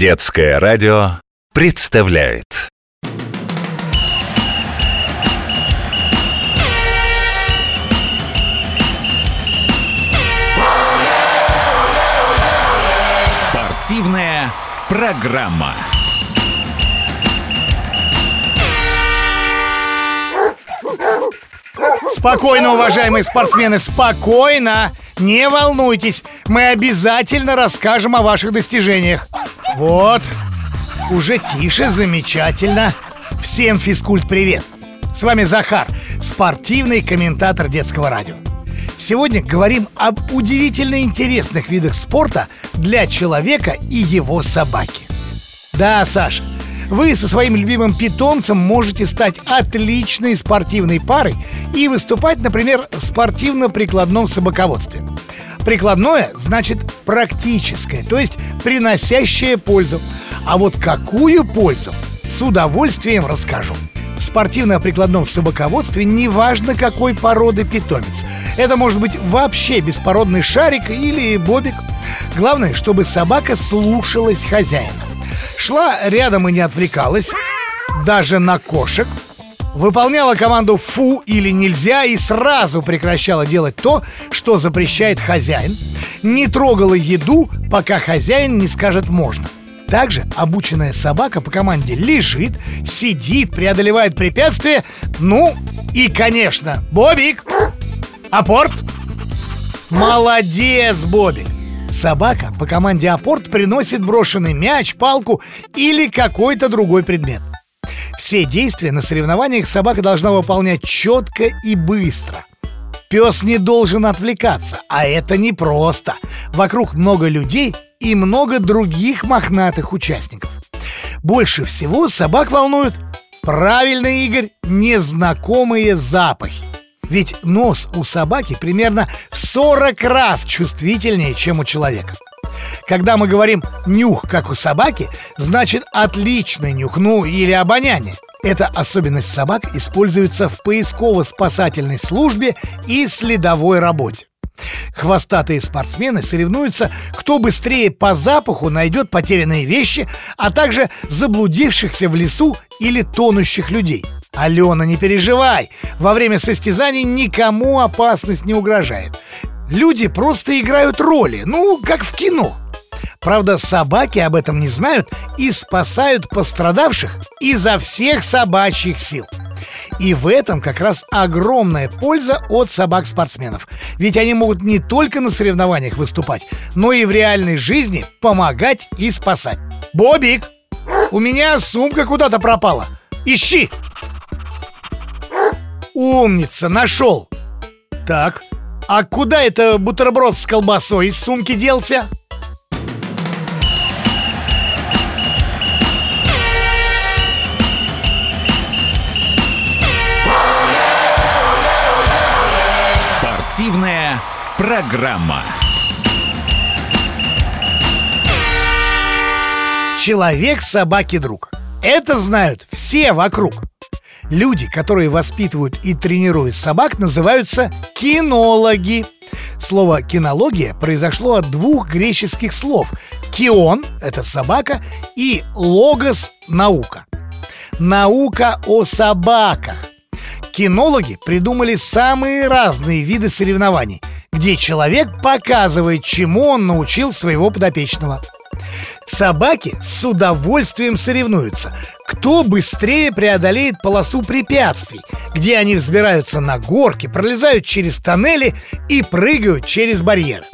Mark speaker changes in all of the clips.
Speaker 1: Детское радио представляет Спортивная программа.
Speaker 2: Спокойно, уважаемые спортсмены, спокойно! Не волнуйтесь, мы обязательно расскажем о ваших достижениях. Вот, уже тише, замечательно. Всем физкульт привет! С вами Захар, спортивный комментатор детского радио. Сегодня говорим об удивительно интересных видах спорта для человека и его собаки. Да, Саша, вы со своим любимым питомцем можете стать отличной спортивной парой и выступать, например, в спортивно-прикладном собаководстве. Прикладное значит практическое, то есть приносящее пользу. А вот какую пользу, с удовольствием расскажу. В спортивно-прикладном собаководстве неважно какой породы питомец. Это может быть вообще беспородный шарик или бобик. Главное, чтобы собака слушалась хозяина. Шла рядом и не отвлекалась, даже на кошек, выполняла команду «фу» или «нельзя» и сразу прекращала делать то, что запрещает хозяин, не трогала еду, пока хозяин не скажет «можно». Также обученная собака по команде лежит, сидит, преодолевает препятствия. Ну и, конечно, Бобик! Апорт! Молодец, Бобик! Собака по команде апорт приносит брошенный мяч, палку или какой-то другой предмет. Все действия на соревнованиях собака должна выполнять четко и быстро. Пес не должен отвлекаться, а это непросто. Вокруг много людей и много других мохнатых участников. Больше всего собак волнуют, правильно, Игорь, незнакомые запахи. Ведь нос у собаки примерно в 40 раз чувствительнее, чем у человека. Когда мы говорим «нюх, как у собаки», значит отличный нюх, ну или обоняние. Эта особенность собак используется в поисково-спасательной службе и следовой работе. Хвостатые спортсмены соревнуются, кто быстрее по запаху найдет потерянные вещи, а также заблудившихся в лесу или тонущих людей – Алена, не переживай, во время состязаний никому опасность не угрожает. Люди просто играют роли, ну, как в кино. Правда, собаки об этом не знают и спасают пострадавших изо всех собачьих сил. И в этом как раз огромная польза от собак-спортсменов. Ведь они могут не только на соревнованиях выступать, но и в реальной жизни помогать и спасать. Бобик, у меня сумка куда-то пропала. Ищи! Умница, нашел! Так, а куда это бутерброд с колбасой из сумки делся?
Speaker 1: Спортивная программа.
Speaker 2: Человек собаки друг. Это знают все вокруг. Люди, которые воспитывают и тренируют собак, называются кинологи. Слово «кинология» произошло от двух греческих слов «кион» — это собака, и «логос» — наука. Наука о собаках. Кинологи придумали самые разные виды соревнований, где человек показывает, чему он научил своего подопечного. Собаки с удовольствием соревнуются. Кто быстрее преодолеет полосу препятствий, где они взбираются на горки, пролезают через тоннели и прыгают через барьеры.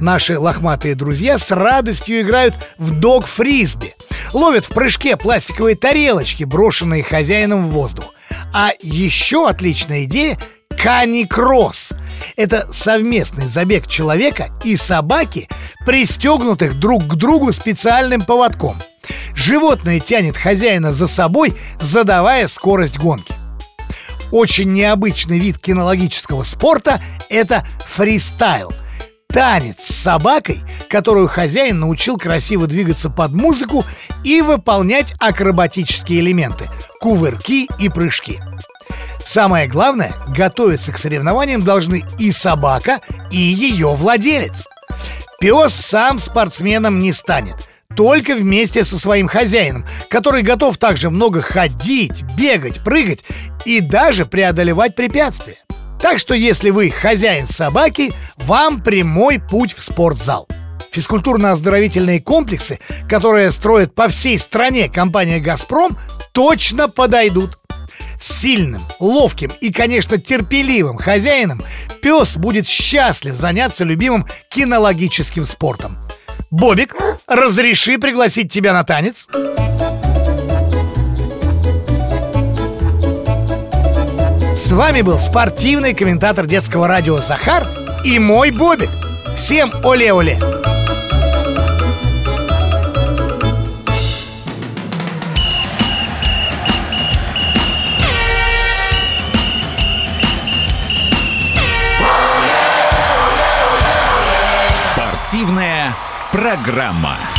Speaker 2: Наши лохматые друзья с радостью играют в дог-фрисби. Ловят в прыжке пластиковые тарелочки, брошенные хозяином в воздух. А еще отличная идея Каникросс. Это совместный забег человека и собаки, пристегнутых друг к другу специальным поводком. Животное тянет хозяина за собой, задавая скорость гонки. Очень необычный вид кинологического спорта – это фристайл – танец с собакой, которую хозяин научил красиво двигаться под музыку и выполнять акробатические элементы – кувырки и прыжки. Самое главное, готовиться к соревнованиям должны и собака, и ее владелец. Пес сам спортсменом не станет. Только вместе со своим хозяином, который готов также много ходить, бегать, прыгать и даже преодолевать препятствия. Так что если вы хозяин собаки, вам прямой путь в спортзал. Физкультурно-оздоровительные комплексы, которые строит по всей стране компания «Газпром», точно подойдут. С сильным, ловким и, конечно, терпеливым хозяином пес будет счастлив заняться любимым кинологическим спортом. Бобик, разреши пригласить тебя на танец? С вами был спортивный комментатор детского радио Захар и мой Бобик. Всем оле-оле!
Speaker 1: Спортивная программа.